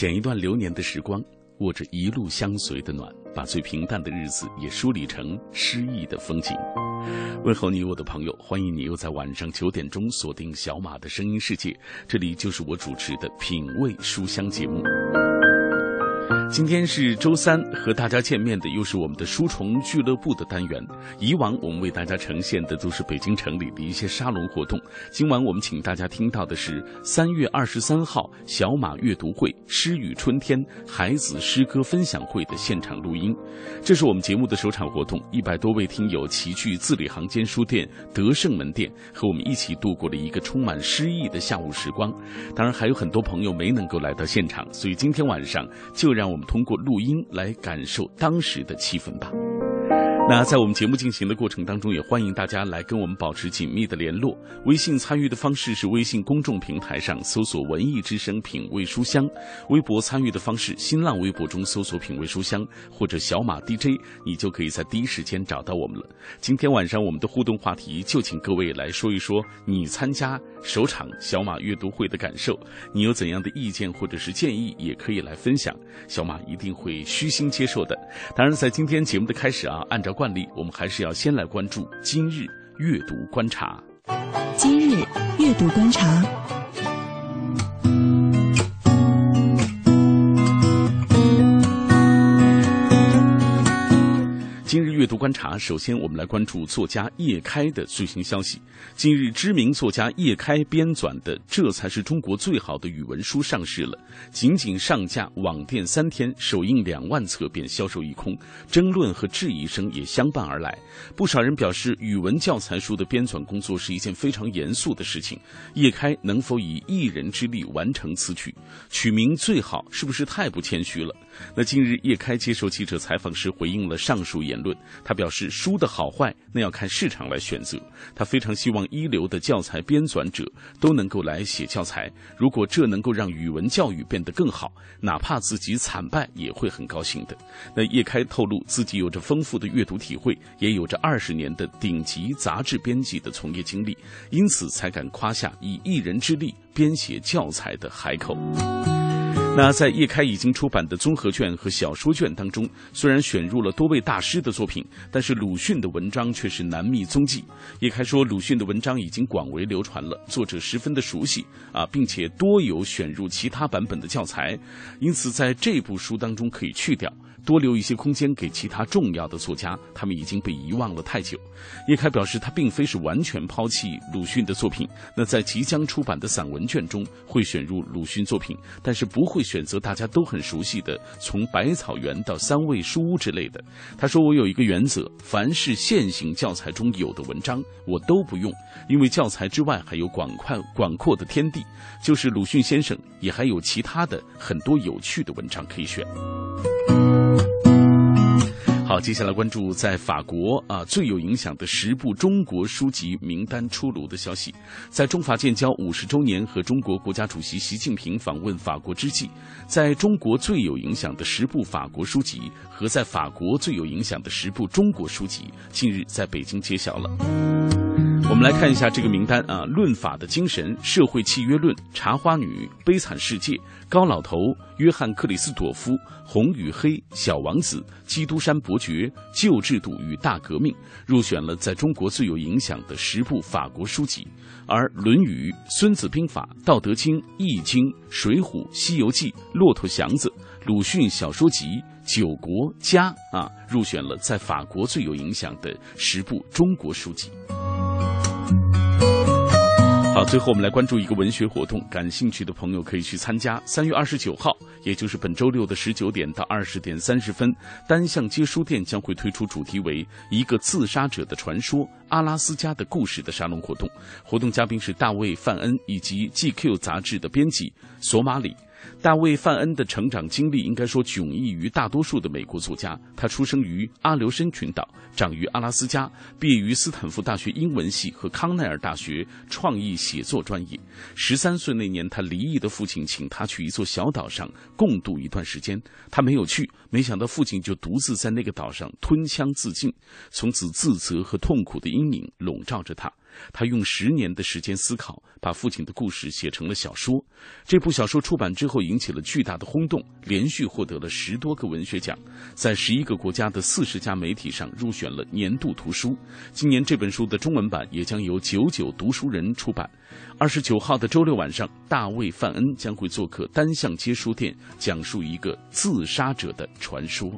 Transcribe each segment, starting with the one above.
剪一段流年的时光，握着一路相随的暖，把最平淡的日子也梳理成诗意的风景。问候你，我的朋友，欢迎你又在晚上九点钟锁定小马的声音世界，这里就是我主持的品味书香节目。今天是周三，和大家见面的又是我们的书虫俱乐部的单元。以往我们为大家呈现的都是北京城里的一些沙龙活动，今晚我们请大家听到的是三月二十三号小马阅读会“诗与春天”孩子诗歌分享会的现场录音。这是我们节目的首场活动，一百多位听友齐聚字里行间书店德胜门店，和我们一起度过了一个充满诗意的下午时光。当然，还有很多朋友没能够来到现场，所以今天晚上就让我们。通过录音来感受当时的气氛吧。那在我们节目进行的过程当中，也欢迎大家来跟我们保持紧密的联络。微信参与的方式是微信公众平台上搜索“文艺之声品味书香”，微博参与的方式，新浪微博中搜索“品味书香”或者“小马 DJ”，你就可以在第一时间找到我们了。今天晚上我们的互动话题，就请各位来说一说你参加首场小马阅读会的感受，你有怎样的意见或者是建议，也可以来分享，小马一定会虚心接受的。当然，在今天节目的开始啊，按照惯例，我们还是要先来关注今日阅读观察。今日阅读观察。读观察，首先我们来关注作家叶开的最新消息。近日，知名作家叶开编纂的《这才是中国最好的语文书》上市了。仅仅上架网店三天，首印两万册便销售一空，争论和质疑声也相伴而来。不少人表示，语文教材书的编纂工作是一件非常严肃的事情。叶开能否以一人之力完成此举？取名最好是不是太不谦虚了？那近日，叶开接受记者采访时回应了上述言论。他表示，书的好坏那要看市场来选择。他非常希望一流的教材编纂者都能够来写教材。如果这能够让语文教育变得更好，哪怕自己惨败也会很高兴的。那叶开透露，自己有着丰富的阅读体会，也有着二十年的顶级杂志编辑的从业经历，因此才敢夸下以一人之力编写教材的海口。那在叶开已经出版的综合卷和小说卷当中，虽然选入了多位大师的作品，但是鲁迅的文章却是难觅踪迹。叶开说，鲁迅的文章已经广为流传了，作者十分的熟悉啊，并且多有选入其他版本的教材，因此在这部书当中可以去掉。多留一些空间给其他重要的作家，他们已经被遗忘了太久。叶开表示，他并非是完全抛弃鲁迅的作品。那在即将出版的散文卷中，会选入鲁迅作品，但是不会选择大家都很熟悉的《从百草园到三味书屋》之类的。他说：“我有一个原则，凡是现行教材中有的文章，我都不用，因为教材之外还有广阔广阔的天地，就是鲁迅先生也还有其他的很多有趣的文章可以选。”好，接下来关注在法国啊最有影响的十部中国书籍名单出炉的消息。在中法建交五十周年和中国国家主席习近平访问法国之际，在中国最有影响的十部法国书籍和在法国最有影响的十部中国书籍，近日在北京揭晓了。我们来看一下这个名单啊，《论法的精神》《社会契约论》《茶花女》《悲惨世界》《高老头》《约翰克里斯朵夫》《红与黑》《小王子》《基督山伯爵》《旧制度与大革命》入选了在中国最有影响的十部法国书籍，而《论语》《孙子兵法》《道德经》《易经》《水浒》《西游记》《骆驼祥子》鲁迅小说集《九国家》啊入选了在法国最有影响的十部中国书籍。最后，我们来关注一个文学活动，感兴趣的朋友可以去参加。三月二十九号，也就是本周六的十九点到二十点三十分，单向街书店将会推出主题为“一个自杀者的传说：阿拉斯加的故事”的沙龙活动。活动嘉宾是大卫·范恩以及 GQ 杂志的编辑索马里。大卫·范恩的成长经历应该说迥异于大多数的美国作家。他出生于阿留申群岛，长于阿拉斯加，毕业于斯坦福大学英文系和康奈尔大学创意写作专业。十三岁那年，他离异的父亲请他去一座小岛上共度一段时间，他没有去，没想到父亲就独自在那个岛上吞枪自尽。从此，自责和痛苦的阴影笼罩着他。他用十年的时间思考，把父亲的故事写成了小说。这部小说出版之后引起了巨大的轰动，连续获得了十多个文学奖，在十一个国家的四十家媒体上入选了年度图书。今年这本书的中文版也将由九九读书人出版。二十九号的周六晚上，大卫·范恩将会做客单向街书店，讲述一个自杀者的传说。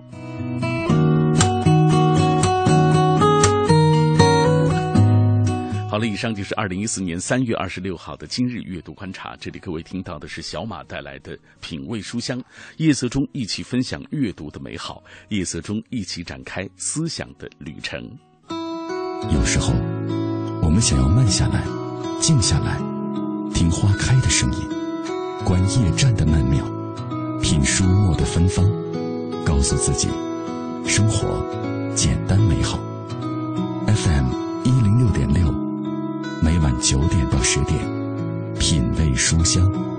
好了，以上就是二零一四年三月二十六号的今日阅读观察。这里各位听到的是小马带来的品味书香，夜色中一起分享阅读的美好，夜色中一起展开思想的旅程。有时候，我们想要慢下来，静下来，听花开的声音，观夜战的曼妙，品书墨的芬芳，告诉自己，生活简单美好。FM 一零六点六。每晚九点到十点，品味书香。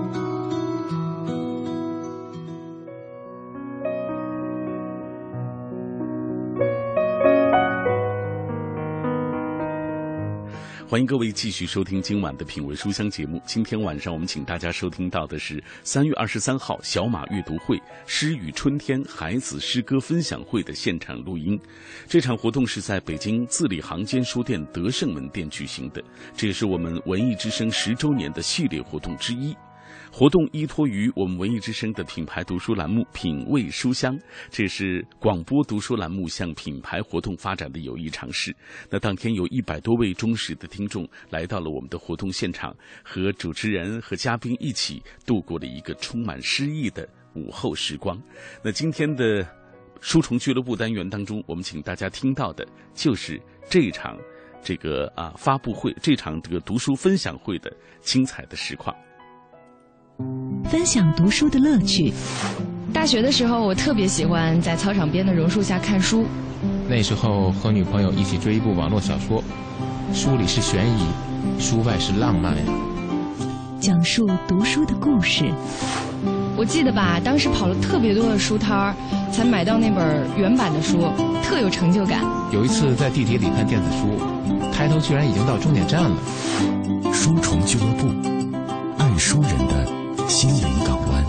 欢迎各位继续收听今晚的品味书香节目。今天晚上我们请大家收听到的是三月二十三号小马阅读会“诗与春天”孩子诗歌分享会的现场录音。这场活动是在北京字里行间书店德胜门店举行的，这也是我们文艺之声十周年的系列活动之一。活动依托于我们文艺之声的品牌读书栏目“品味书香”，这是广播读书栏目向品牌活动发展的有益尝试。那当天有一百多位忠实的听众来到了我们的活动现场，和主持人和嘉宾一起度过了一个充满诗意的午后时光。那今天的书虫俱乐部单元当中，我们请大家听到的就是这场这个啊发布会，这场这个读书分享会的精彩的实况。分享读书的乐趣。大学的时候，我特别喜欢在操场边的榕树下看书。那时候和女朋友一起追一部网络小说，书里是悬疑，书外是浪漫呀。讲述读书的故事。我记得吧，当时跑了特别多的书摊儿，才买到那本原版的书，特有成就感。有一次在地铁里看电子书，抬头居然已经到终点站了。书虫俱乐部，爱书人的。心灵港湾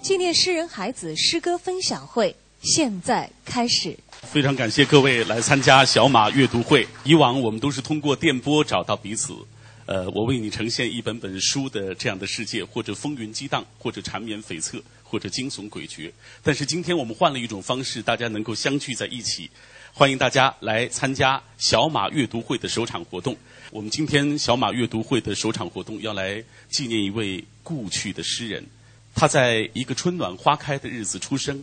纪念诗人海子诗歌分享会现在开始。非常感谢各位来参加小马阅读会。以往我们都是通过电波找到彼此，呃，我为你呈现一本本书的这样的世界，或者风云激荡，或者缠绵悱恻，或者惊悚诡谲。但是今天我们换了一种方式，大家能够相聚在一起。欢迎大家来参加小马阅读会的首场活动。我们今天小马阅读会的首场活动要来纪念一位故去的诗人。他在一个春暖花开的日子出生，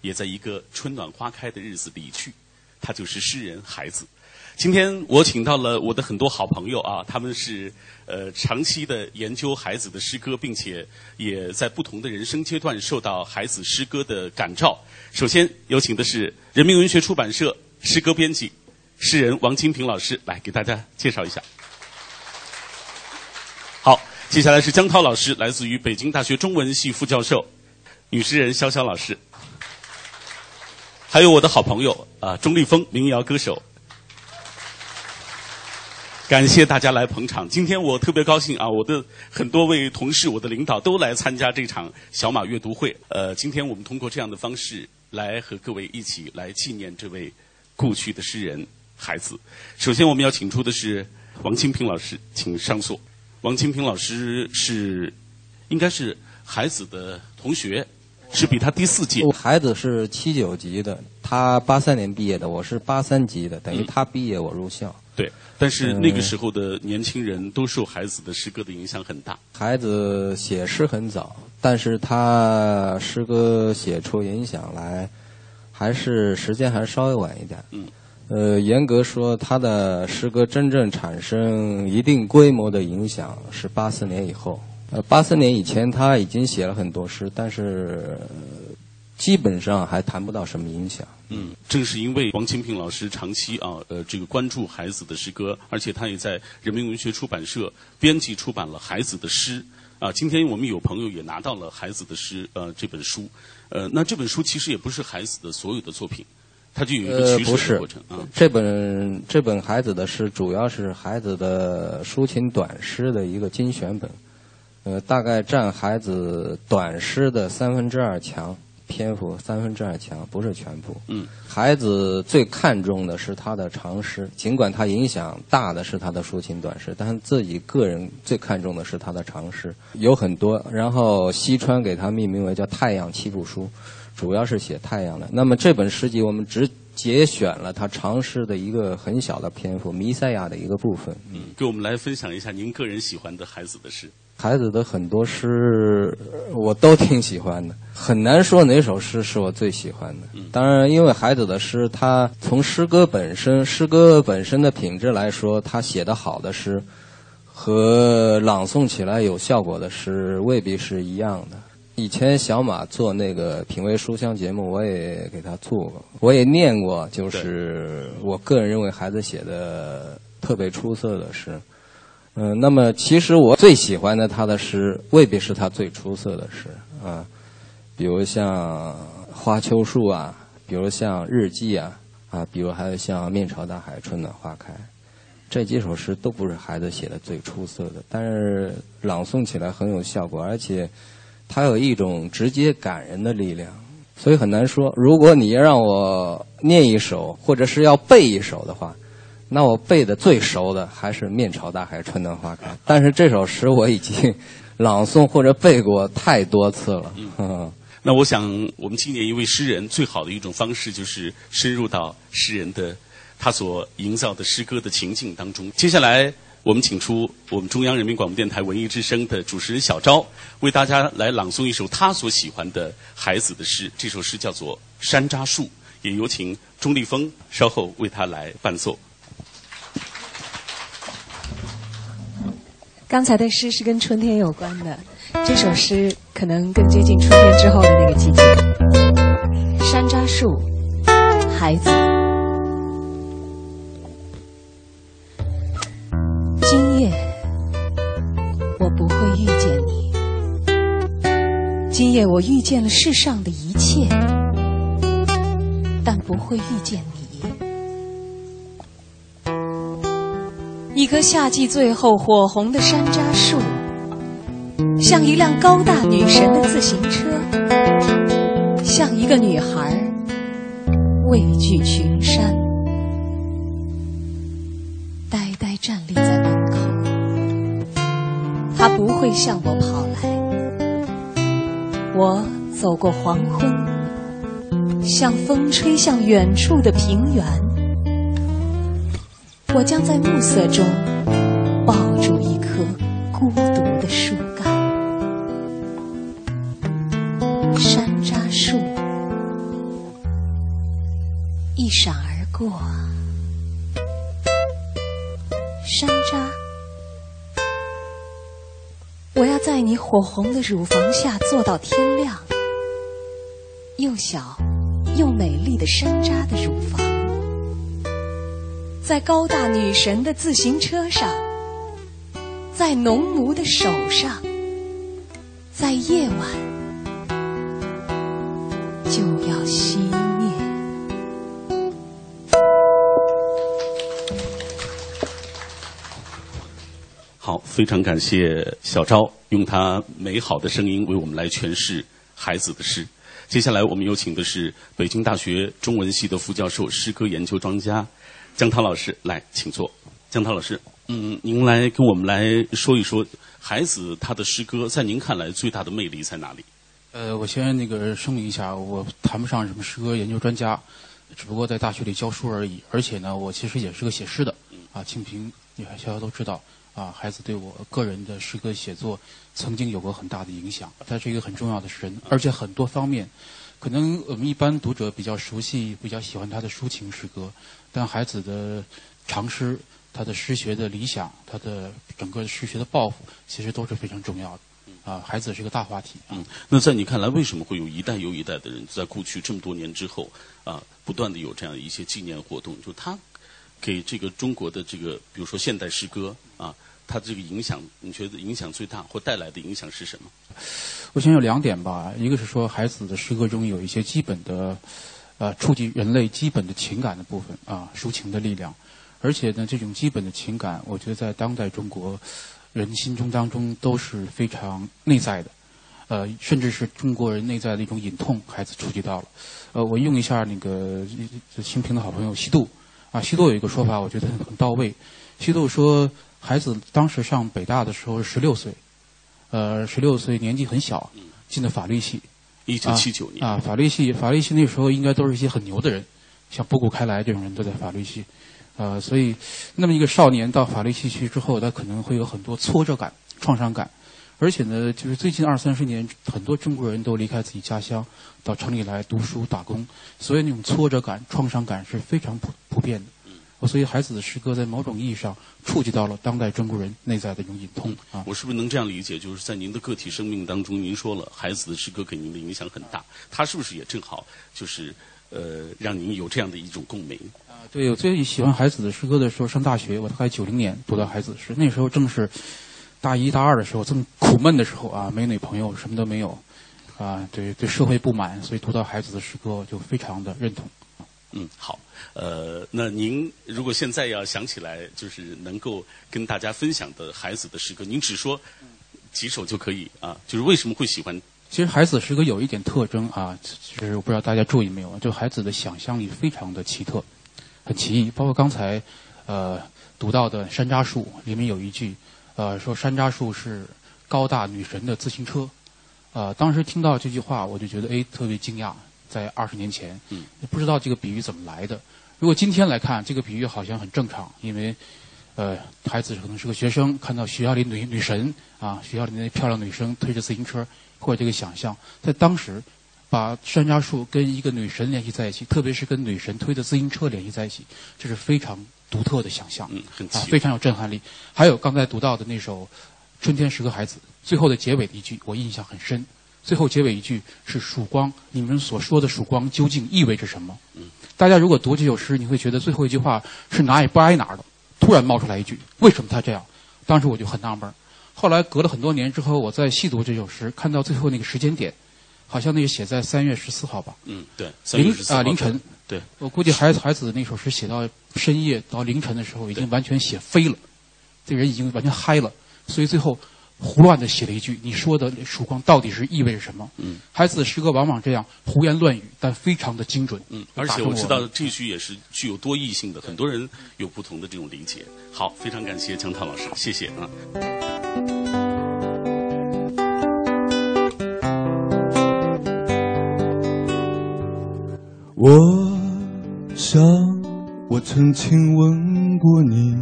也在一个春暖花开的日子离去。他就是诗人孩子。今天我请到了我的很多好朋友啊，他们是呃长期的研究孩子的诗歌，并且也在不同的人生阶段受到孩子诗歌的感召。首先有请的是人民文学出版社。诗歌编辑、诗人王清平老师来给大家介绍一下。好，接下来是江涛老师，来自于北京大学中文系副教授，女诗人潇潇老师，还有我的好朋友啊，钟立风，民谣歌手。感谢大家来捧场。今天我特别高兴啊，我的很多位同事、我的领导都来参加这场小马阅读会。呃，今天我们通过这样的方式来和各位一起来纪念这位。故去的诗人孩子，首先我们要请出的是王清平老师，请上座。王清平老师是应该是孩子的同学，是比他第四届。我孩子是七九级的，他八三年毕业的，我是八三级的，等于他毕业我入校。对，但是那个时候的年轻人都受孩子的诗歌的影响很大。孩子写诗很早，但是他诗歌写出影响来，还是时间还稍微晚一点。嗯。呃，严格说，他的诗歌真正产生一定规模的影响是八四年以后。呃，八四年以前他已经写了很多诗，但是基本上还谈不到什么影响。嗯，正是因为王清平老师长期啊，呃，这个关注孩子的诗歌，而且他也在人民文学出版社编辑出版了孩子的诗。啊，今天我们有朋友也拿到了孩子的诗呃这本书。呃，那这本书其实也不是孩子的所有的作品。它就有一个取舍的过程啊。这本这本孩子的诗主要是孩子的抒情短诗的一个精选本，呃，大概占孩子短诗的三分之二强，篇幅三分之二强，不是全部。嗯。孩子最看重的是他的长诗，尽管他影响大的是他的抒情短诗，但自己个人最看重的是他的长诗，有很多。然后西川给他命名为叫《太阳七部书》。主要是写太阳的。那么这本诗集我们只节选了他长诗的一个很小的篇幅，《弥赛亚》的一个部分。嗯，给我们来分享一下您个人喜欢的孩子的诗。孩子的很多诗我都挺喜欢的，很难说哪首诗是我最喜欢的。当然，因为孩子的诗，他从诗歌本身、诗歌本身的品质来说，他写的好的诗和朗诵起来有效果的诗未必是一样的。以前小马做那个品味书香节目，我也给他做过，我也念过，就是我个人认为孩子写的特别出色的诗。嗯，那么其实我最喜欢的他的诗，未必是他最出色的诗啊，比如像《花秋树》啊，比如像《日记》啊，啊，比如还有像《面朝大海，春暖花开》，这几首诗都不是孩子写的最出色的，但是朗诵起来很有效果，而且。它有一种直接感人的力量，所以很难说。如果你让我念一首，或者是要背一首的话，那我背的最熟的还是“面朝大海，春暖花开”。但是这首诗我已经朗诵或者背过太多次了。嗯，那我想，我们纪念一位诗人最好的一种方式，就是深入到诗人的他所营造的诗歌的情境当中。接下来。我们请出我们中央人民广播电台文艺之声的主持人小昭，为大家来朗诵一首他所喜欢的孩子的诗。这首诗叫做《山楂树》，也有请钟立风稍后为他来伴奏。刚才的诗是跟春天有关的，这首诗可能更接近春天之后的那个季节。山楂树，孩子。今夜我不会遇见你。今夜我遇见了世上的一切，但不会遇见你。一棵夏季最后火红的山楂树，像一辆高大女神的自行车，像一个女孩畏惧群山。他不会向我跑来。我走过黄昏，像风吹向远处的平原。我将在暮色中抱住一棵孤独的树干。山楂树一闪而过。山楂。我要在你火红的乳房下坐到天亮。又小又美丽的山楂的乳房，在高大女神的自行车上，在农奴的手上，在夜晚就要熄非常感谢小昭用他美好的声音为我们来诠释孩子的诗。接下来我们有请的是北京大学中文系的副教授、诗歌研究专家江涛老师来，请坐。江涛老师，嗯，您来跟我们来说一说孩子他的诗歌，在您看来最大的魅力在哪里？呃，我先那个声明一下，我谈不上什么诗歌研究专家，只不过在大学里教书而已。而且呢，我其实也是个写诗的，啊，清平、女孩逍遥都知道，啊，孩子对我个人的诗歌写作曾经有过很大的影响。他是一个很重要的人，而且很多方面，可能我们一般读者比较熟悉、比较喜欢他的抒情诗歌，但孩子的长诗、他的诗学的理想、他的整个诗学的抱负，其实都是非常重要的。啊，孩子是个大话题。嗯，那在你看来，为什么会有一代又一代的人在过去这么多年之后啊，不断的有这样一些纪念活动？就他给这个中国的这个，比如说现代诗歌它，这个影响，你觉得影响最大或带来的影响是什么？我想有两点吧，一个是说孩子的诗歌中有一些基本的，呃，触及人类基本的情感的部分啊，抒情的力量，而且呢，这种基本的情感，我觉得在当代中国。人心中当中都是非常内在的，呃，甚至是中国人内在的一种隐痛，孩子触及到了。呃，我用一下那个清平的好朋友西渡，啊，西渡有一个说法，我觉得很到位。西渡说，孩子当时上北大的时候十六岁，呃，十六岁年纪很小，进的法律系。一九七九年啊，法律系，法律系那时候应该都是一些很牛的人，像波古开来这种人都在法律系。呃，所以，那么一个少年到法律系去之后，他可能会有很多挫折感、创伤感，而且呢，就是最近二三十年，很多中国人都离开自己家乡，到城里来读书打工，所以那种挫折感、创伤感是非常普普遍的。所以，孩子的诗歌在某种意义上触及到了当代中国人内在的一种隐痛啊。我是不是能这样理解？就是在您的个体生命当中，您说了孩子的诗歌给您的影响很大，他是不是也正好就是呃，让您有这样的一种共鸣？啊对，我最喜欢孩子的诗歌的时候，上大学，我大概九零年读到孩子诗，那时候正是大一、大二的时候，这么苦闷的时候啊，没女朋友，什么都没有，啊，对对社会不满，所以读到孩子的诗歌就非常的认同。嗯，好，呃，那您如果现在要想起来，就是能够跟大家分享的孩子的诗歌，您只说几首就可以啊，就是为什么会喜欢？其实孩子诗歌有一点特征啊，就是我不知道大家注意没有，就孩子的想象力非常的奇特。很奇异，包括刚才，呃，读到的山楂树里面有一句，呃，说山楂树是高大女神的自行车，呃，当时听到这句话，我就觉得哎，特别惊讶，在二十年前，嗯，不知道这个比喻怎么来的。如果今天来看，这个比喻好像很正常，因为，呃，孩子可能是个学生，看到学校里女女神啊，学校里那漂亮女生推着自行车，或者这个想象，在当时。把山楂树跟一个女神联系在一起，特别是跟女神推着自行车联系在一起，这是非常独特的想象，嗯，很啊，非常有震撼力。还有刚才读到的那首《春天是个孩子》，最后的结尾的一句我印象很深。最后结尾一句是“曙光”，你们所说的曙光究竟意味着什么？嗯，大家如果读这首诗，你会觉得最后一句话是哪也不挨哪儿的，突然冒出来一句，为什么他这样？当时我就很纳闷。后来隔了很多年之后，我再细读这首诗，看到最后那个时间点。好像那个写在三月十四号吧。嗯，对，凌啊凌晨。对，我估计孩子孩子那首诗写到深夜到凌晨的时候，已经完全写飞了，这人已经完全嗨了，所以最后胡乱的写了一句：“你说的曙光到底是意味着什么？”嗯，孩子的诗歌往往这样胡言乱语，但非常的精准。嗯，而且我知道这句也是具有多义性的，很多人有不同的这种理解。好，非常感谢江涛老师，谢谢啊。我想，我曾亲吻过你，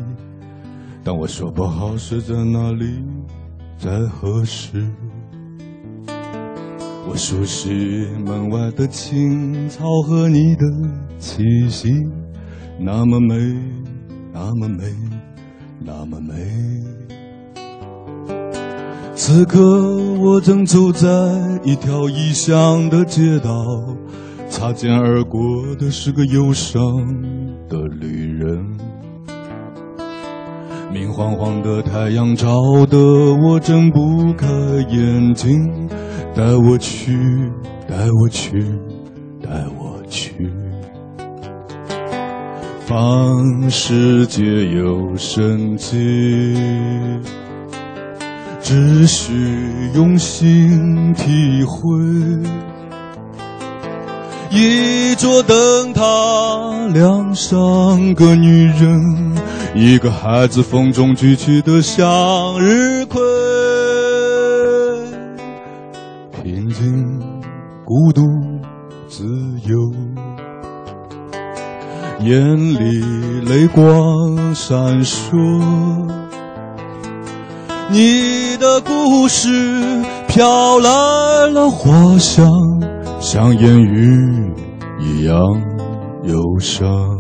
但我说不好是在哪里，在何时。我熟悉门外的青草和你的气息，那么美，那么美，那么美。此刻我正走在一条异乡的街道。擦肩而过的是个忧伤黄黄的太阳照得我睁不开眼睛，带我去，带我去，带我去，方世界有生机，只需用心体会。一座灯塔亮上个女人，一个孩子风中举起的向日葵，平静。孤独自由，眼里泪光闪烁。你的故事飘来了花香，像烟雨一样忧伤。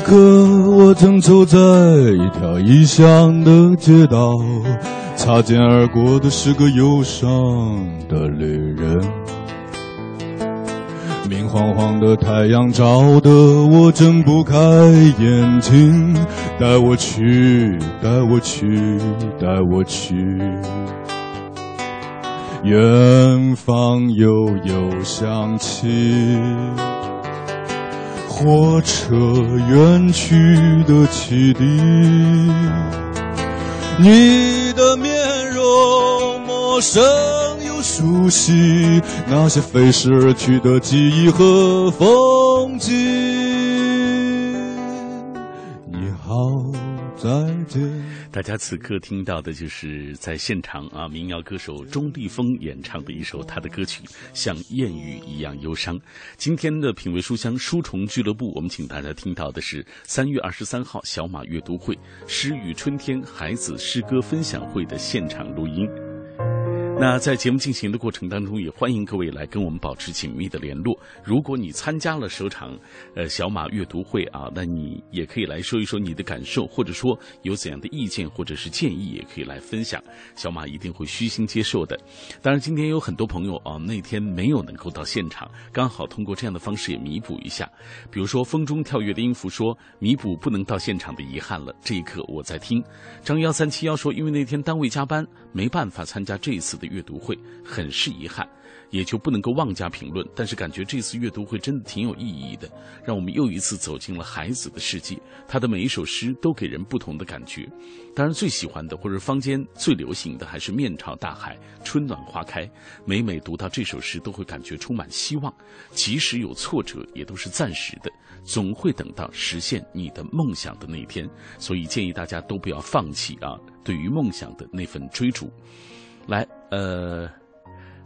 刻，我正走在一条异乡的街道，擦肩而过的是个忧伤的旅人。明晃晃的太阳照得我睁不开眼睛，带我去，带我去，带我去，远方悠悠响起。火车远去的汽笛，你的面容陌生又熟悉，那些飞逝而去的记忆和风景。再见。大家此刻听到的就是在现场啊，民谣歌手钟立风演唱的一首他的歌曲《像燕语一样忧伤》。今天的品味书香书虫俱乐部，我们请大家听到的是三月二十三号小马阅读会“诗与春天”孩子诗歌分享会的现场录音。那在节目进行的过程当中，也欢迎各位来跟我们保持紧密的联络。如果你参加了首场呃小马阅读会啊，那你也可以来说一说你的感受，或者说有怎样的意见或者是建议，也可以来分享。小马一定会虚心接受的。当然，今天有很多朋友啊，那天没有能够到现场，刚好通过这样的方式也弥补一下。比如说风中跳跃的音符说弥补不能到现场的遗憾了。这一刻我在听。张幺三七幺说，因为那天单位加班，没办法参加这一次的。阅读会很是遗憾，也就不能够妄加评论。但是感觉这次阅读会真的挺有意义的，让我们又一次走进了孩子的世界。他的每一首诗都给人不同的感觉。当然，最喜欢的或者坊间最流行的还是“面朝大海，春暖花开”。每每读到这首诗，都会感觉充满希望。即使有挫折，也都是暂时的，总会等到实现你的梦想的那一天。所以建议大家都不要放弃啊，对于梦想的那份追逐。来，呃，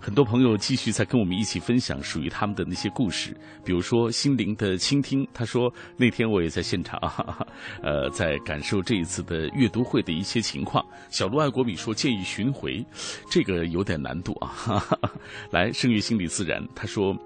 很多朋友继续在跟我们一起分享属于他们的那些故事，比如说心灵的倾听。他说那天我也在现场，呃，在感受这一次的阅读会的一些情况。小鹿爱国米说建议巡回，这个有点难度啊。来，圣域心理自然，他说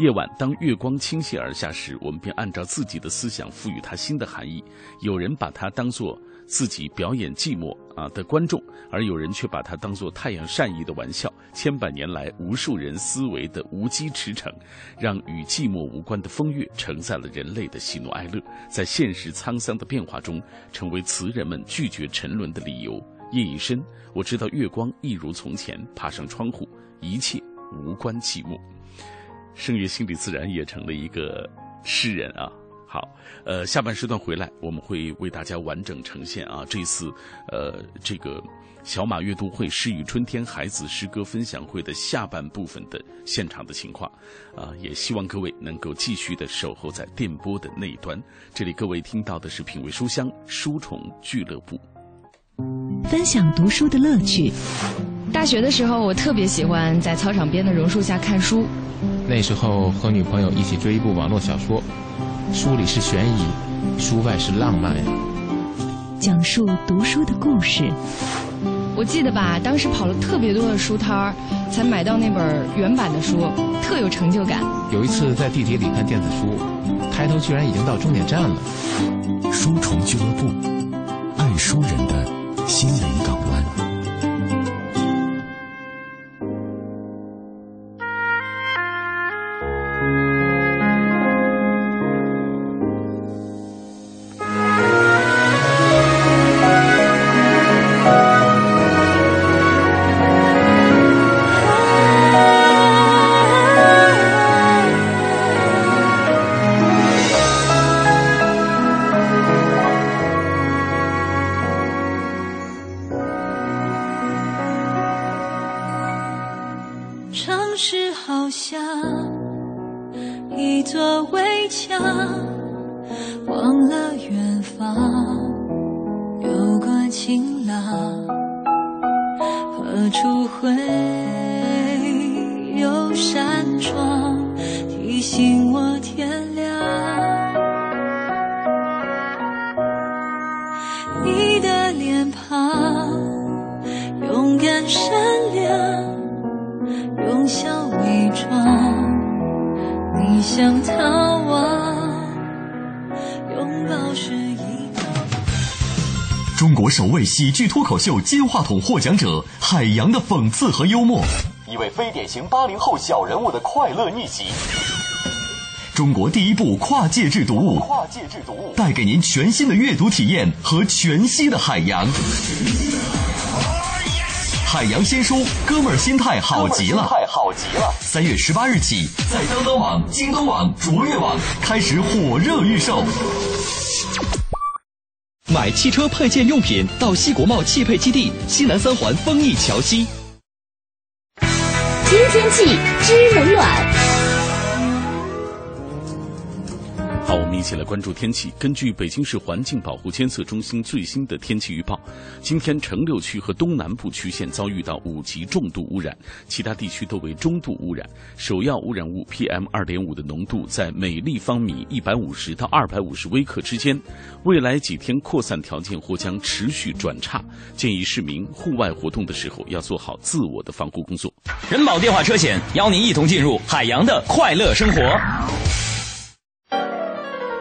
夜晚当月光倾泻而下时，我们便按照自己的思想赋予它新的含义。有人把它当做。自己表演寂寞啊的观众，而有人却把它当作太阳善意的玩笑。千百年来，无数人思维的无稽驰骋，让与寂寞无关的风月承载了人类的喜怒哀乐，在现实沧桑的变化中，成为词人们拒绝沉沦的理由。夜已深，我知道月光一如从前，爬上窗户，一切无关寂寞。圣月心理自然也成了一个诗人啊。好，呃，下半时段回来，我们会为大家完整呈现啊，这次，呃，这个小马阅读会诗与春天孩子诗歌分享会的下半部分的现场的情况，啊，也希望各位能够继续的守候在电波的那一端。这里各位听到的是品味书香书虫俱乐部，分享读书的乐趣。大学的时候，我特别喜欢在操场边的榕树下看书。那时候和女朋友一起追一部网络小说。书里是悬疑，书外是浪漫呀。讲述读书的故事。我记得吧，当时跑了特别多的书摊儿，才买到那本原版的书，特有成就感。有一次在地铁里看电子书，抬头居然已经到终点站了。书虫俱乐部，爱书人的心灵港湾。喜剧脱口秀金话筒获奖者海洋的讽刺和幽默，一位非典型八零后小人物的快乐逆袭。中国第一部跨界制读物，跨界制读物带给您全新的阅读体验和全息的海洋。海洋新书，哥们儿心态好极了，太好极了！三月十八日起，在当当网、京东网、卓越网开始火热预售。买汽车配件用品到西国贸汽配基地西南三环丰益桥西。听天气知冷暖。好，我们一起来关注天气。根据北京市环境保护监测中心最新的天气预报，今天城六区和东南部区县遭遇到五级重度污染，其他地区都为中度污染。首要污染物 PM 二点五的浓度在每立方米一百五十到二百五十微克之间。未来几天扩散条件或将持续转差，建议市民户外活动的时候要做好自我的防护工作。人保电话车险邀您一同进入海洋的快乐生活。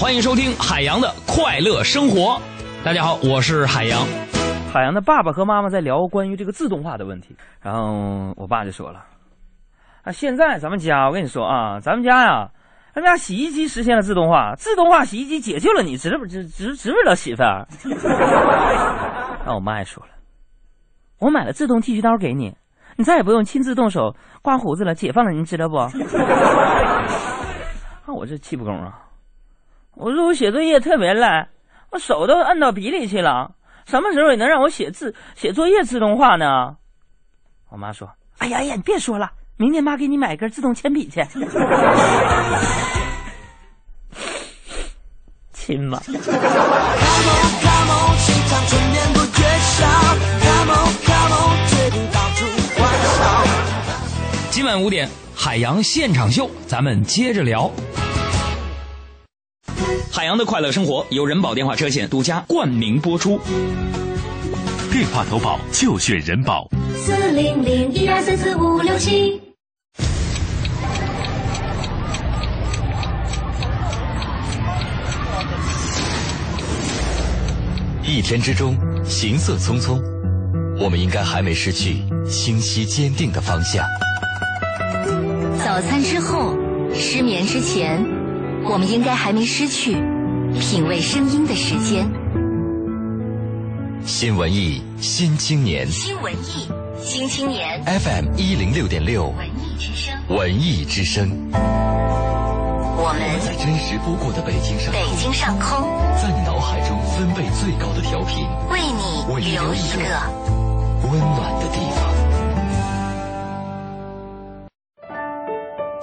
欢迎收听海洋的快乐生活。大家好，我是海洋。海洋的爸爸和妈妈在聊关于这个自动化的问题，然后我爸就说了：“啊，现在咱们家，我跟你说啊，咱们家呀，咱们家洗衣机实现了自动化，自动化洗衣机解救了你，知不知知知不知道媳妇儿？” 那我妈也说了：“我买了自动剃须刀给你，你再也不用亲自动手刮胡子了，解放了，你知道不？”那 我这气不公啊！我说我写作业特别累，我手都摁到笔里去了。什么时候也能让我写字、写作业自动化呢？我妈说：“哎呀呀，你别说了，明天妈给你买根自动铅笔去。”亲吧。今晚五点，海洋现场秀，咱们接着聊。海洋的快乐生活由人保电话车险独家冠名播出。电话投保就选人保。四零零一二三四五六七。一天之中，行色匆匆，我们应该还没失去清晰坚定的方向。早餐之后，失眠之前，我们应该还没失去品味声音的时间。新文艺新青年。新文艺新青年。FM 一零六点六。文艺之声，文艺之声。我们在真实不过的北京上空，北京上空，在你脑海中分贝最高的调频，为你留一个温暖的地方。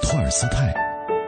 托尔斯泰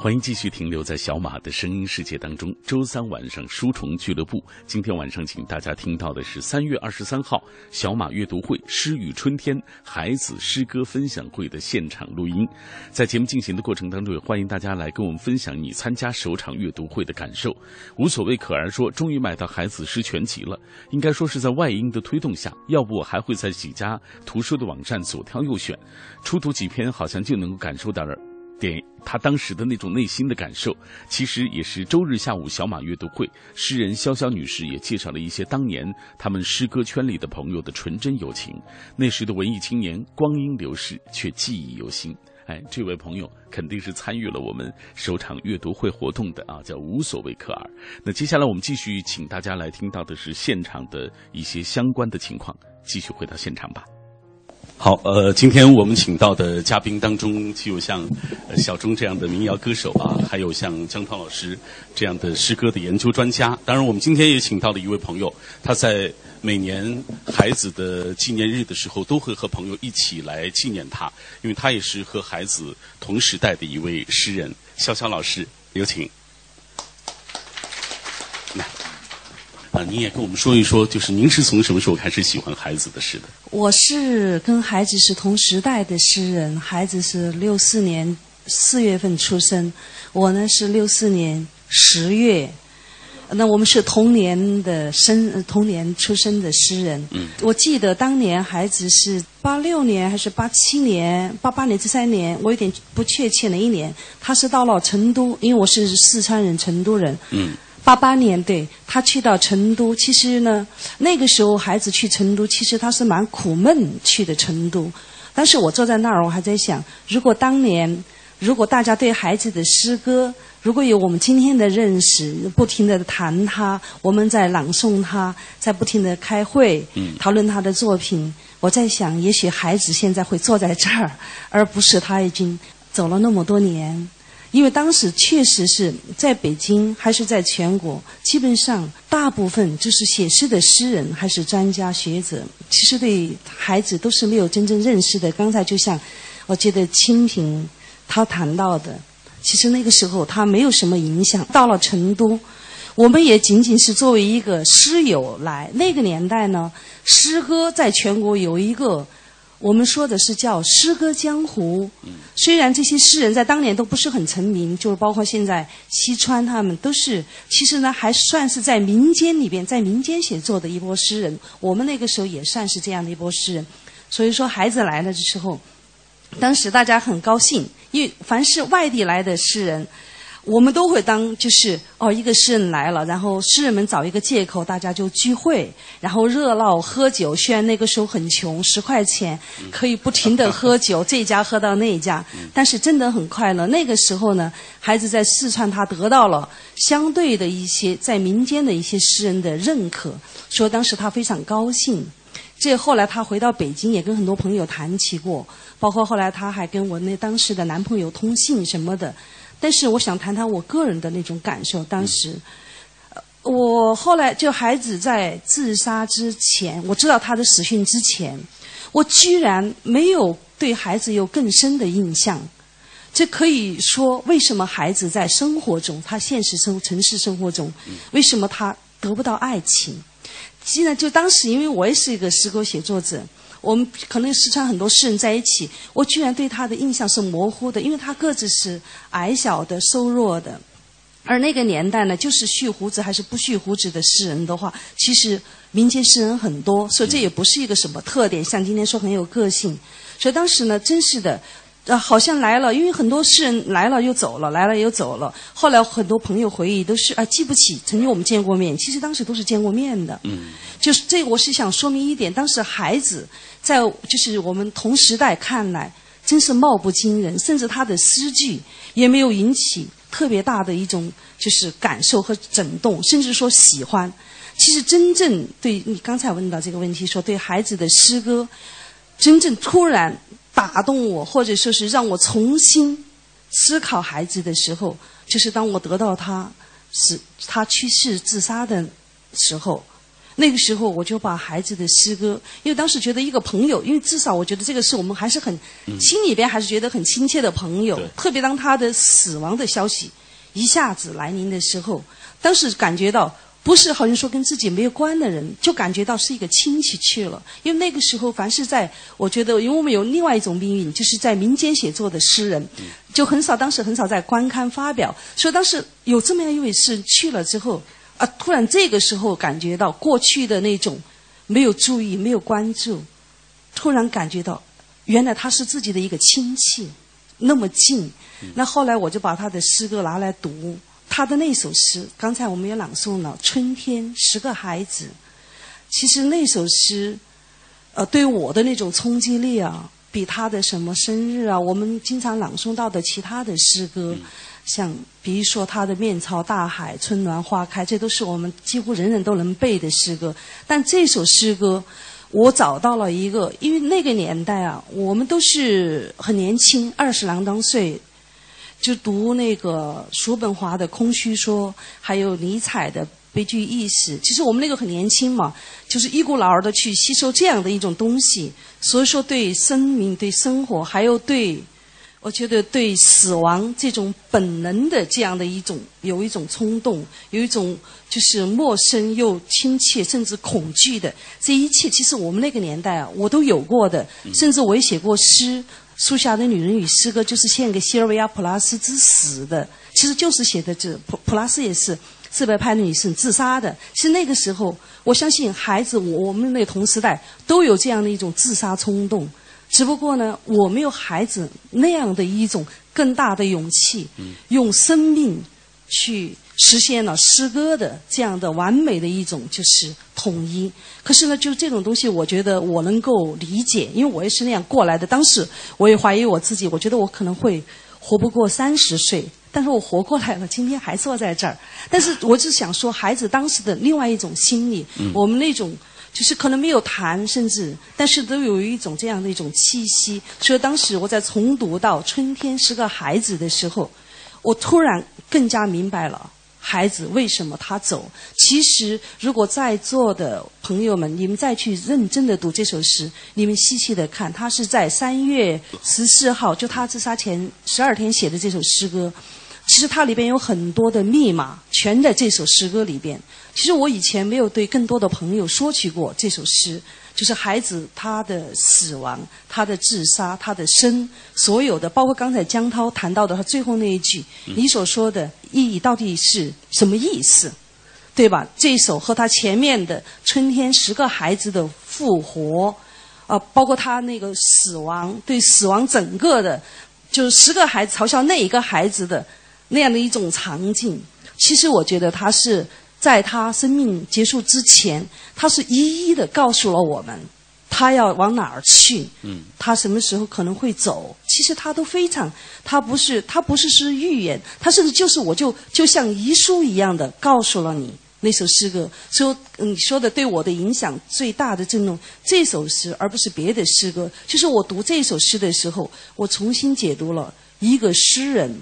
欢迎继续停留在小马的声音世界当中。周三晚上书虫俱乐部，今天晚上请大家听到的是三月二十三号小马阅读会《诗与春天》孩子诗歌分享会的现场录音。在节目进行的过程当中，也欢迎大家来跟我们分享你参加首场阅读会的感受。无所谓，可儿说终于买到孩子诗全集了，应该说是在外音的推动下，要不我还会在几家图书的网站左挑右选，初读几篇，好像就能够感受到了。点他当时的那种内心的感受，其实也是周日下午小马阅读会，诗人潇潇女士也介绍了一些当年他们诗歌圈里的朋友的纯真友情。那时的文艺青年，光阴流逝却记忆犹新。哎，这位朋友肯定是参与了我们首场阅读会活动的啊，叫无所谓可儿。那接下来我们继续请大家来听到的是现场的一些相关的情况，继续回到现场吧。好，呃，今天我们请到的嘉宾当中，既有像小钟这样的民谣歌手啊，还有像江涛老师这样的诗歌的研究专家。当然，我们今天也请到了一位朋友，他在每年孩子的纪念日的时候，都会和朋友一起来纪念他，因为他也是和孩子同时代的一位诗人。潇潇老师，有请。来。啊，您也跟我们说一说，就是您是从什么时候开始喜欢孩子的诗的？我是跟孩子是同时代的诗人，孩子是六四年四月份出生，我呢是六四年十月，那我们是同年的生，同年出生的诗人。嗯，我记得当年孩子是八六年还是八七年、八八年这三年，我有点不确切哪一年，他是到了成都，因为我是四川人，成都人。嗯。八八年，对他去到成都。其实呢，那个时候孩子去成都，其实他是蛮苦闷去的成都。但是我坐在那儿，我还在想，如果当年，如果大家对孩子的诗歌，如果有我们今天的认识，不停的谈他，我们在朗诵他，在不停的开会，讨论他的作品，我在想，也许孩子现在会坐在这儿，而不是他已经走了那么多年。因为当时确实是在北京，还是在全国，基本上大部分就是写诗的诗人，还是专家学者，其实对孩子都是没有真正认识的。刚才就像我记得清平他谈到的，其实那个时候他没有什么影响。到了成都，我们也仅仅是作为一个诗友来。那个年代呢，诗歌在全国有一个。我们说的是叫诗歌江湖。虽然这些诗人在当年都不是很成名，就是包括现在西川他们都是，其实呢还算是在民间里边，在民间写作的一波诗人。我们那个时候也算是这样的一波诗人。所以说孩子来了的时候，当时大家很高兴，因为凡是外地来的诗人。我们都会当就是哦，一个诗人来了，然后诗人们找一个借口，大家就聚会，然后热闹喝酒。虽然那个时候很穷，十块钱 可以不停的喝酒，这家喝到那家，但是真的很快乐。那个时候呢，孩子在四川，他得到了相对的一些在民间的一些诗人的认可，说当时他非常高兴。这后来他回到北京，也跟很多朋友谈起过，包括后来他还跟我那当时的男朋友通信什么的。但是我想谈谈我个人的那种感受。当时，我后来就孩子在自杀之前，我知道他的死讯之前，我居然没有对孩子有更深的印象。这可以说，为什么孩子在生活中，他现实生城市生活中，为什么他得不到爱情？既然就当时，因为我也是一个诗歌写作者。我们可能四川很多诗人在一起，我居然对他的印象是模糊的，因为他个子是矮小的、瘦弱的，而那个年代呢，就是蓄胡子还是不蓄胡子的诗人的话，其实民间诗人很多，所以这也不是一个什么特点，像今天说很有个性。所以当时呢，真是的。呃，好像来了，因为很多诗人来了又走了，来了又走了。后来很多朋友回忆都是啊，记不起曾经我们见过面，其实当时都是见过面的。嗯，就是这，我是想说明一点，当时孩子在就是我们同时代看来，真是貌不惊人，甚至他的诗句也没有引起特别大的一种就是感受和震动，甚至说喜欢。其实真正对你刚才问到这个问题，说对孩子的诗歌，真正突然。打动我，或者说是让我重新思考孩子的时候，就是当我得到他是他去世自杀的时候，那个时候我就把孩子的诗歌，因为当时觉得一个朋友，因为至少我觉得这个是我们还是很、心里边还是觉得很亲切的朋友，特别当他的死亡的消息一下子来临的时候，当时感觉到。不是好像说跟自己没有关的人，就感觉到是一个亲戚去了。因为那个时候，凡是在我觉得，因为我们有另外一种命运，就是在民间写作的诗人，就很少，当时很少在官刊发表。所以当时有这么样一位诗人去了之后，啊，突然这个时候感觉到过去的那种没有注意、没有关注，突然感觉到原来他是自己的一个亲戚，那么近。那后来我就把他的诗歌拿来读。他的那首诗，刚才我们也朗诵了《春天十个孩子》。其实那首诗，呃，对我的那种冲击力啊，比他的什么生日啊，我们经常朗诵到的其他的诗歌，像比如说他的“面朝大海，春暖花开”，这都是我们几乎人人都能背的诗歌。但这首诗歌，我找到了一个，因为那个年代啊，我们都是很年轻，二十郎当岁。就读那个叔本华的《空虚说》，还有尼采的《悲剧意识》。其实我们那个很年轻嘛，就是一股脑儿的去吸收这样的一种东西。所以说，对生命、对生活，还有对，我觉得对死亡这种本能的这样的一种，有一种冲动，有一种就是陌生又亲切，甚至恐惧的这一切，其实我们那个年代啊，我都有过的。甚至我也写过诗。树下的女人与诗歌就是献给西尔维亚·普拉斯之死的，其实就是写的这普普拉斯也是自白派的女性自杀的。其实那个时候，我相信孩子，我们那同时代都有这样的一种自杀冲动，只不过呢，我没有孩子那样的一种更大的勇气，用生命去。实现了诗歌的这样的完美的一种就是统一。可是呢，就这种东西，我觉得我能够理解，因为我也是那样过来的。当时我也怀疑我自己，我觉得我可能会活不过三十岁，但是我活过来了，今天还坐在这儿。但是我只想说，孩子当时的另外一种心理，我们那种就是可能没有谈，甚至但是都有一种这样的一种气息。所以当时我在重读到《春天是个孩子》的时候，我突然更加明白了。孩子为什么他走？其实，如果在座的朋友们，你们再去认真的读这首诗，你们细细的看，他是在三月十四号，就他自杀前十二天写的这首诗歌。其实它里边有很多的密码，全在这首诗歌里边。其实我以前没有对更多的朋友说起过这首诗。就是孩子他的死亡，他的自杀，他的生，所有的，包括刚才江涛谈到的他最后那一句，你所说的意义到底是什么意思，对吧？这一首和他前面的春天十个孩子的复活，啊，包括他那个死亡，对死亡整个的，就是十个孩子嘲笑那一个孩子的那样的一种场景，其实我觉得他是。在他生命结束之前，他是一一的告诉了我们，他要往哪儿去，他什么时候可能会走。其实他都非常，他不是他不是是预言，他甚至就是我就就像遗书一样的告诉了你那首诗歌。说你说的对我的影响最大的震动，这首诗而不是别的诗歌。就是我读这首诗的时候，我重新解读了一个诗人，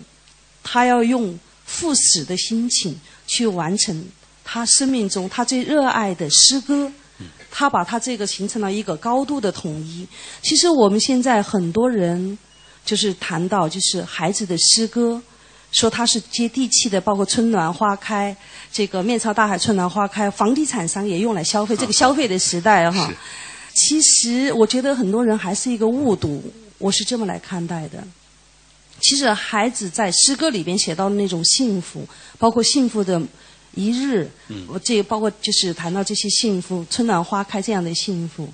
他要用赴死的心情去完成。他生命中他最热爱的诗歌，他把他这个形成了一个高度的统一。其实我们现在很多人就是谈到就是孩子的诗歌，说他是接地气的，包括春暖花开，这个面朝大海，春暖花开，房地产商也用来消费，这个消费的时代哈。其实我觉得很多人还是一个误读，我是这么来看待的。其实孩子在诗歌里边写到的那种幸福，包括幸福的。一日，我这包括就是谈到这些幸福，春暖花开这样的幸福，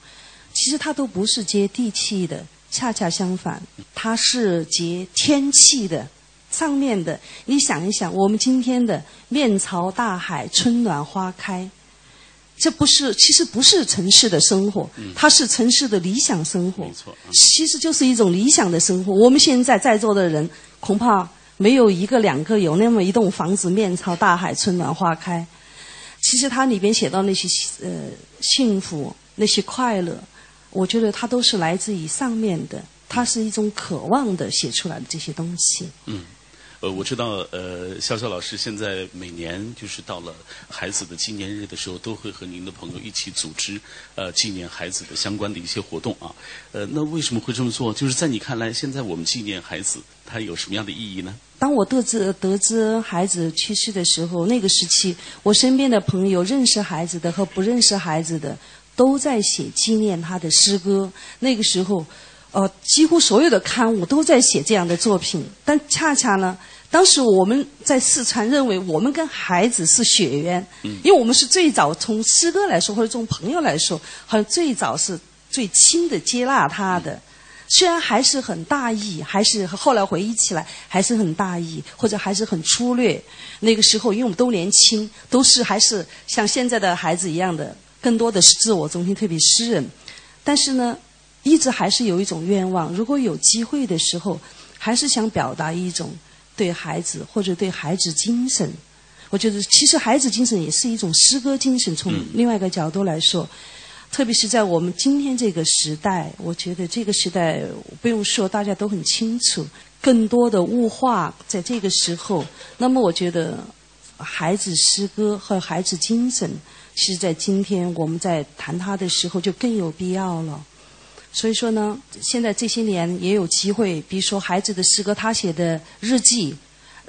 其实它都不是接地气的，恰恰相反，它是接天气的，上面的。你想一想，我们今天的面朝大海，春暖花开，这不是，其实不是城市的生活，它是城市的理想生活。没错，其实就是一种理想的生活。我们现在在座的人，恐怕。没有一个两个有那么一栋房子面朝大海春暖花开，其实它里边写到那些呃幸福那些快乐，我觉得它都是来自于上面的，它是一种渴望的写出来的这些东西。嗯，呃，我知道，呃，潇潇老师现在每年就是到了孩子的纪念日的时候，都会和您的朋友一起组织呃纪念孩子的相关的一些活动啊。呃，那为什么会这么做？就是在你看来，现在我们纪念孩子，它有什么样的意义呢？当我得知得知孩子去世的时候，那个时期，我身边的朋友认识孩子的和不认识孩子的，都在写纪念他的诗歌。那个时候，呃，几乎所有的刊物都在写这样的作品。但恰恰呢，当时我们在四川认为我们跟孩子是血缘，因为我们是最早从诗歌来说，或者从朋友来说，好像最早是最亲的接纳他的。虽然还是很大意，还是后来回忆起来还是很大意，或者还是很粗略。那个时候，因为我们都年轻，都是还是像现在的孩子一样的，更多的是自我中心，特别诗人。但是呢，一直还是有一种愿望，如果有机会的时候，还是想表达一种对孩子或者对孩子精神。我觉得，其实孩子精神也是一种诗歌精神。从另外一个角度来说。特别是在我们今天这个时代，我觉得这个时代不用说，大家都很清楚，更多的物化在这个时候。那么，我觉得孩子诗歌和孩子精神，其实在今天我们在谈他的时候就更有必要了。所以说呢，现在这些年也有机会，比如说孩子的诗歌，他写的日记，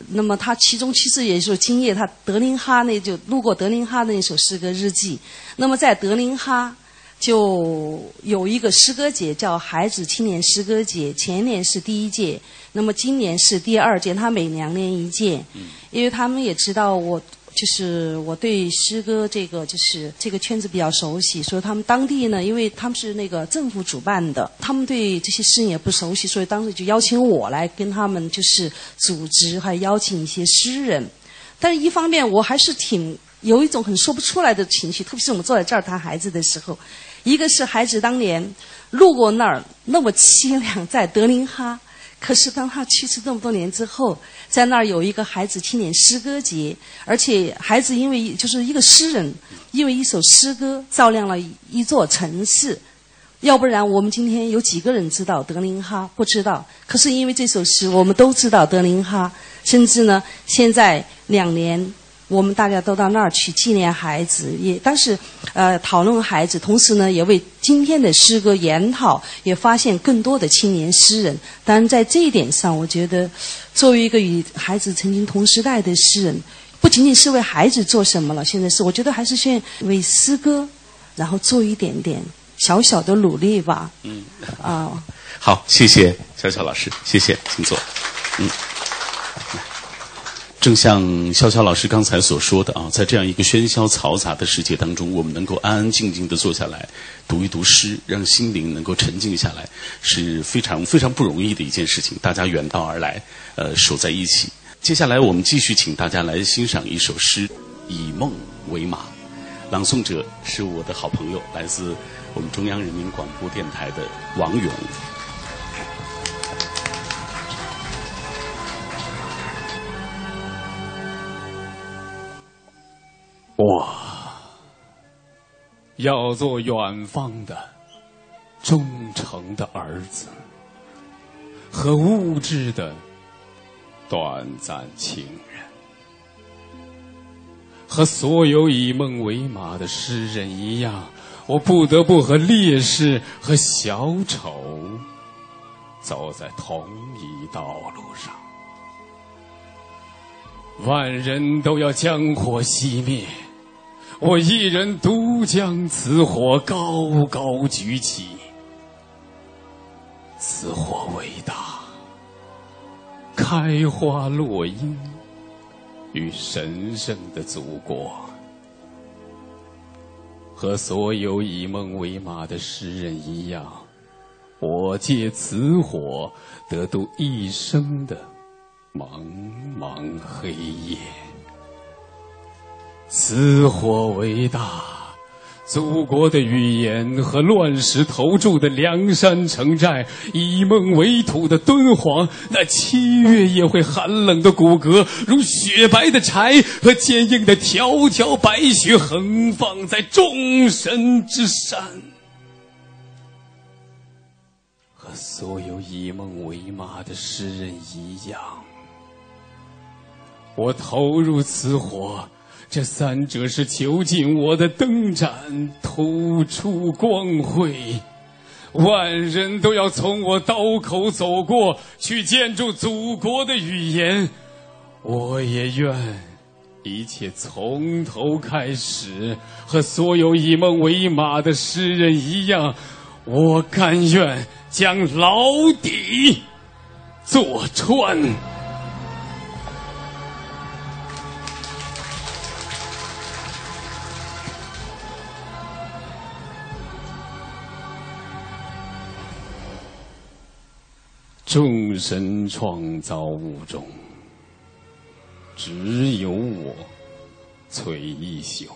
那么他其中其实也是今夜他德林哈那就路过德林哈的那首诗歌日记。那么在德林哈。就有一个诗歌节，叫孩子青年诗歌节。前年是第一届，那么今年是第二届。他每两年一届，因为他们也知道我就是我对诗歌这个就是这个圈子比较熟悉，所以他们当地呢，因为他们是那个政府主办的，他们对这些诗人也不熟悉，所以当时就邀请我来跟他们就是组织，还邀请一些诗人。但是一方面我还是挺有一种很说不出来的情绪，特别是我们坐在这儿谈孩子的时候。一个是孩子当年路过那儿那么凄凉，在德林哈。可是当他去世这么多年之后，在那儿有一个孩子青年诗歌节，而且孩子因为就是一个诗人，因为一首诗歌照亮了一座城市。要不然我们今天有几个人知道德林哈？不知道。可是因为这首诗，我们都知道德林哈。甚至呢，现在两年。我们大家都到那儿去纪念孩子，也但是呃讨论孩子，同时呢也为今天的诗歌研讨，也发现更多的青年诗人。当然在这一点上，我觉得作为一个与孩子曾经同时代的诗人，不仅仅是为孩子做什么了，现在是我觉得还是先为诗歌，然后做一点点小小的努力吧。嗯啊，好，谢谢小小老师，谢谢，请坐。嗯。正像潇潇老师刚才所说的啊，在这样一个喧嚣嘈杂的世界当中，我们能够安安静静的坐下来读一读诗，让心灵能够沉静下来，是非常非常不容易的一件事情。大家远道而来，呃，守在一起。接下来我们继续请大家来欣赏一首诗《以梦为马》，朗诵者是我的好朋友，来自我们中央人民广播电台的王勇。我要做远方的忠诚的儿子，和物质的短暂情人，和所有以梦为马的诗人一样，我不得不和烈士和小丑走在同一道路上。万人都要将火熄灭。我一人独将此火高高举起，此火伟大，开花落英，与神圣的祖国，和所有以梦为马的诗人一样，我借此火得度一生的茫茫黑夜。此火为大，祖国的语言和乱石投筑的梁山城寨，以梦为土的敦煌，那七月也会寒冷的骨骼，如雪白的柴和坚硬的条条白雪，横放在众神之山，和所有以梦为马的诗人一样。我投入此火，这三者是囚禁我的灯盏，突出光辉。万人都要从我刀口走过去，建筑祖国的语言。我也愿一切从头开始，和所有以梦为马的诗人一样，我甘愿将牢底坐穿。众神创造物中，只有我崔一雄，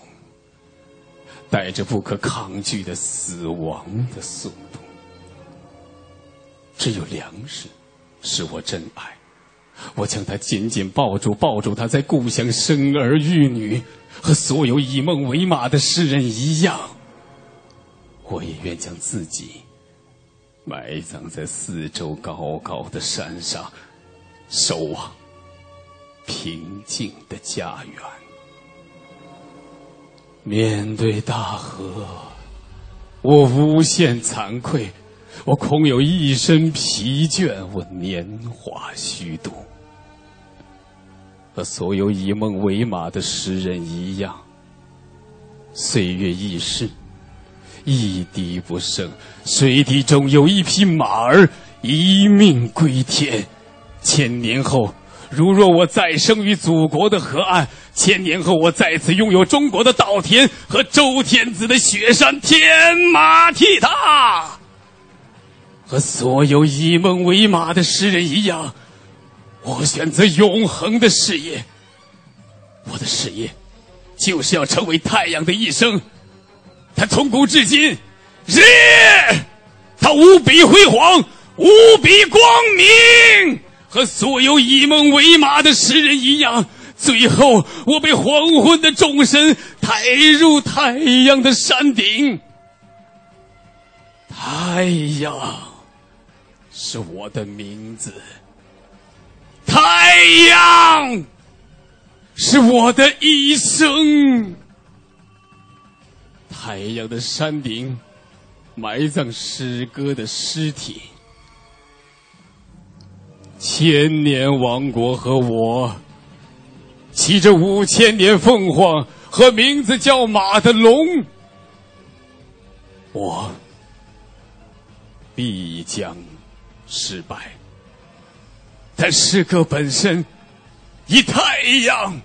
带着不可抗拒的死亡的速度。只有粮食是我真爱，我将它紧紧抱住，抱住它在故乡生儿育女，和所有以梦为马的诗人一样，我也愿将自己。埋葬在四周高高的山上，守望平静的家园。面对大河，我无限惭愧，我空有一身疲倦，我年华虚度。和所有以梦为马的诗人一样，岁月易逝。一滴不剩，水底中有一匹马儿，一命归天。千年后，如若我再生于祖国的河岸，千年后我再次拥有中国的稻田和周天子的雪山，天马踢踏。和所有以梦为马的诗人一样，我选择永恒的事业。我的事业，就是要成为太阳的一生。他从古至今，日，他无比辉煌，无比光明，和所有以梦为马的诗人一样。最后，我被黄昏的众神抬入太阳的山顶。太阳是我的名字，太阳是我的一生。太阳的山顶，埋葬诗歌的尸体。千年王国和我，骑着五千年凤凰和名字叫马的龙，我必将失败。但诗歌本身，以太阳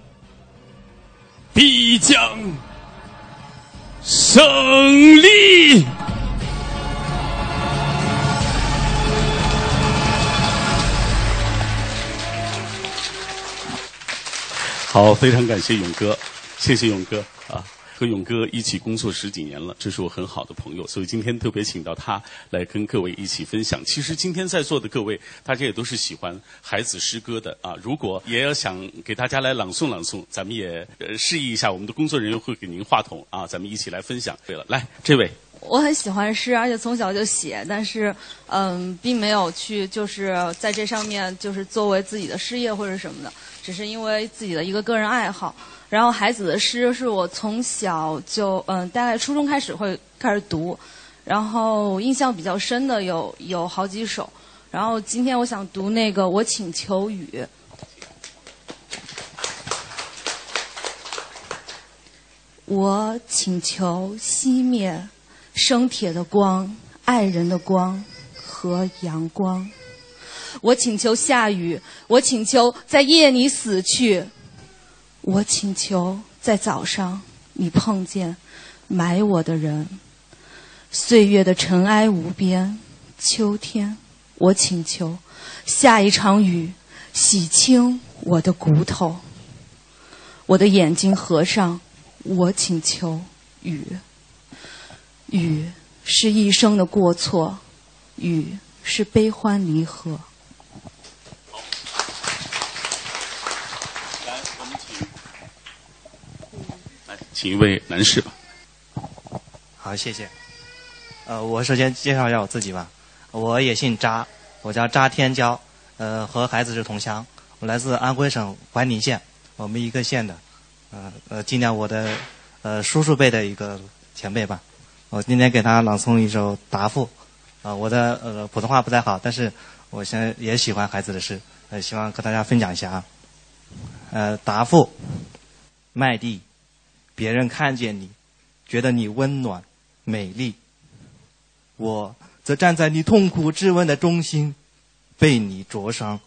必将。胜利！好，非常感谢勇哥，谢谢勇哥！和勇哥一起工作十几年了，这是我很好的朋友，所以今天特别请到他来跟各位一起分享。其实今天在座的各位，大家也都是喜欢孩子诗歌的啊。如果也要想给大家来朗诵朗诵，咱们也呃示意一下，我们的工作人员会给您话筒啊，咱们一起来分享。对了，来这位，我很喜欢诗，而且从小就写，但是嗯，并没有去就是在这上面就是作为自己的事业或者什么的，只是因为自己的一个个人爱好。然后孩子的诗是我从小就嗯，大概初中开始会开始读，然后印象比较深的有有好几首。然后今天我想读那个《我请求雨》。我请求熄灭生铁的光、爱人的光和阳光。我请求下雨，我请求在夜里死去。我请求在早上你碰见埋我的人。岁月的尘埃无边，秋天，我请求下一场雨，洗清我的骨头。我的眼睛合上，我请求雨。雨是一生的过错，雨是悲欢离合。请一位男士吧。好，谢谢。呃，我首先介绍一下我自己吧。我也姓扎，我叫扎天骄，呃，和孩子是同乡。我来自安徽省怀宁县。我们一个县的，呃呃，尽量我的呃叔叔辈的一个前辈吧。我今天给他朗诵一首《答复》，啊，我的呃普通话不太好，但是我现在也喜欢孩子的诗，呃，希望和大家分享一下啊。呃，答复，麦地，别人看见你，觉得你温暖美丽，我则站在你痛苦质问的中心，被你灼伤。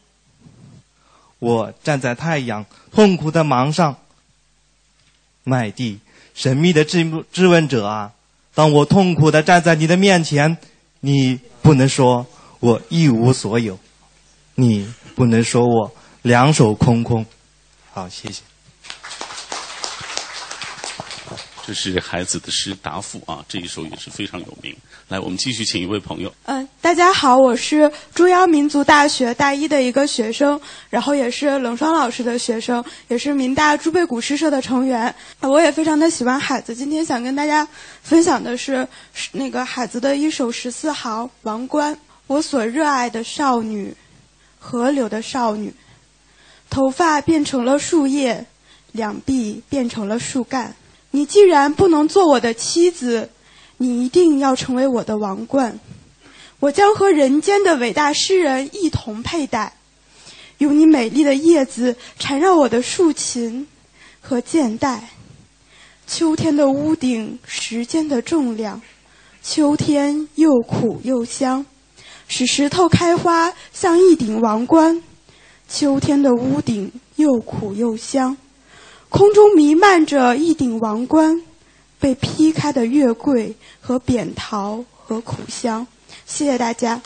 我站在太阳痛苦的芒上，麦地，神秘的质质问者啊，当我痛苦的站在你的面前，你不能说我一无所有，你不能说我两手空空。好，谢谢。这是孩子的诗答复啊，这一首也是非常有名。来，我们继续请一位朋友。嗯，大家好，我是中央民族大学大一的一个学生，然后也是冷霜老师的学生，也是民大朱贝古诗社的成员。我也非常的喜欢海子，今天想跟大家分享的是那个海子的一首十四行《王冠》。我所热爱的少女，河流的少女，头发变成了树叶，两臂变成了树干。你既然不能做我的妻子，你一定要成为我的王冠。我将和人间的伟大诗人一同佩戴，用你美丽的叶子缠绕我的竖琴和剑带。秋天的屋顶，时间的重量，秋天又苦又香，使石头开花像一顶王冠。秋天的屋顶又苦又香。空中弥漫着一顶王冠，被劈开的月桂和扁桃和苦香。谢谢大家。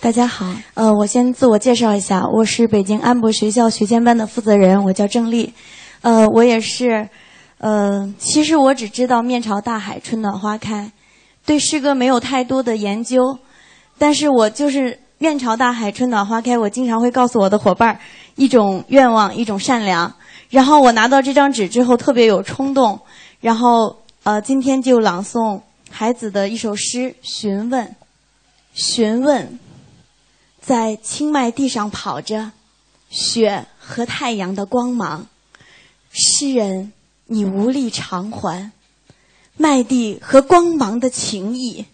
大家好，呃，我先自我介绍一下，我是北京安博学校学前班的负责人，我叫郑丽。呃，我也是，呃，其实我只知道“面朝大海，春暖花开”，对诗歌没有太多的研究，但是我就是“面朝大海，春暖花开”，我经常会告诉我的伙伴儿。一种愿望，一种善良。然后我拿到这张纸之后，特别有冲动。然后呃，今天就朗诵孩子的一首诗《询问》。询问，在青麦地上跑着，雪和太阳的光芒。诗人，你无力偿还麦地和光芒的情谊，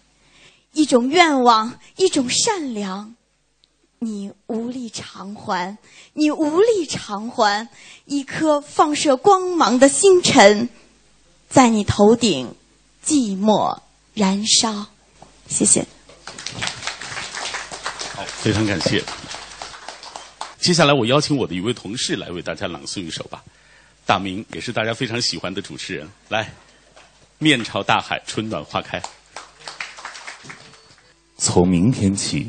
一种愿望，一种善良。你无力偿还，你无力偿还一颗放射光芒的星辰，在你头顶寂寞燃烧。谢谢。好，非常感谢。接下来我邀请我的一位同事来为大家朗诵一首吧。大明也是大家非常喜欢的主持人，来，面朝大海，春暖花开。从明天起。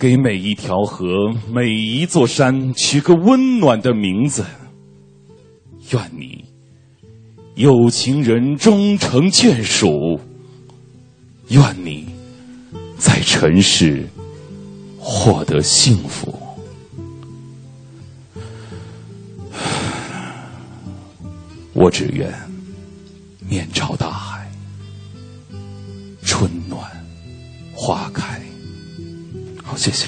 给每一条河、每一座山取个温暖的名字。愿你有情人终成眷属。愿你在尘世获得幸福。我只愿面朝大海，春暖花开。谢谢。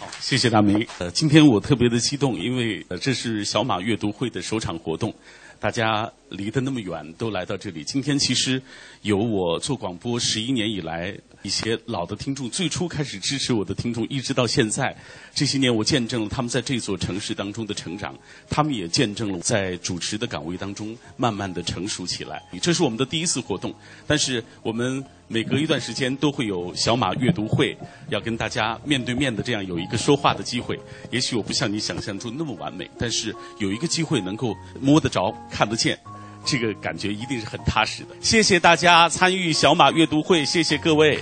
好，谢谢大明。呃，今天我特别的激动，因为呃，这是小马阅读会的首场活动，大家离得那么远都来到这里。今天其实有我做广播十一年以来一些老的听众，最初开始支持我的听众，一直到现在，这些年我见证了他们在这座城市当中的成长，他们也见证了在主持的岗位当中慢慢的成熟起来。这是我们的第一次活动，但是我们每隔一段时间都会有小马阅读会，要跟大家面对面的这样有一个说话的机会。也许我不像你想象中那么完美，但是有一个机会能够摸得着、看得见。这个感觉一定是很踏实的。谢谢大家参与小马阅读会，谢谢各位。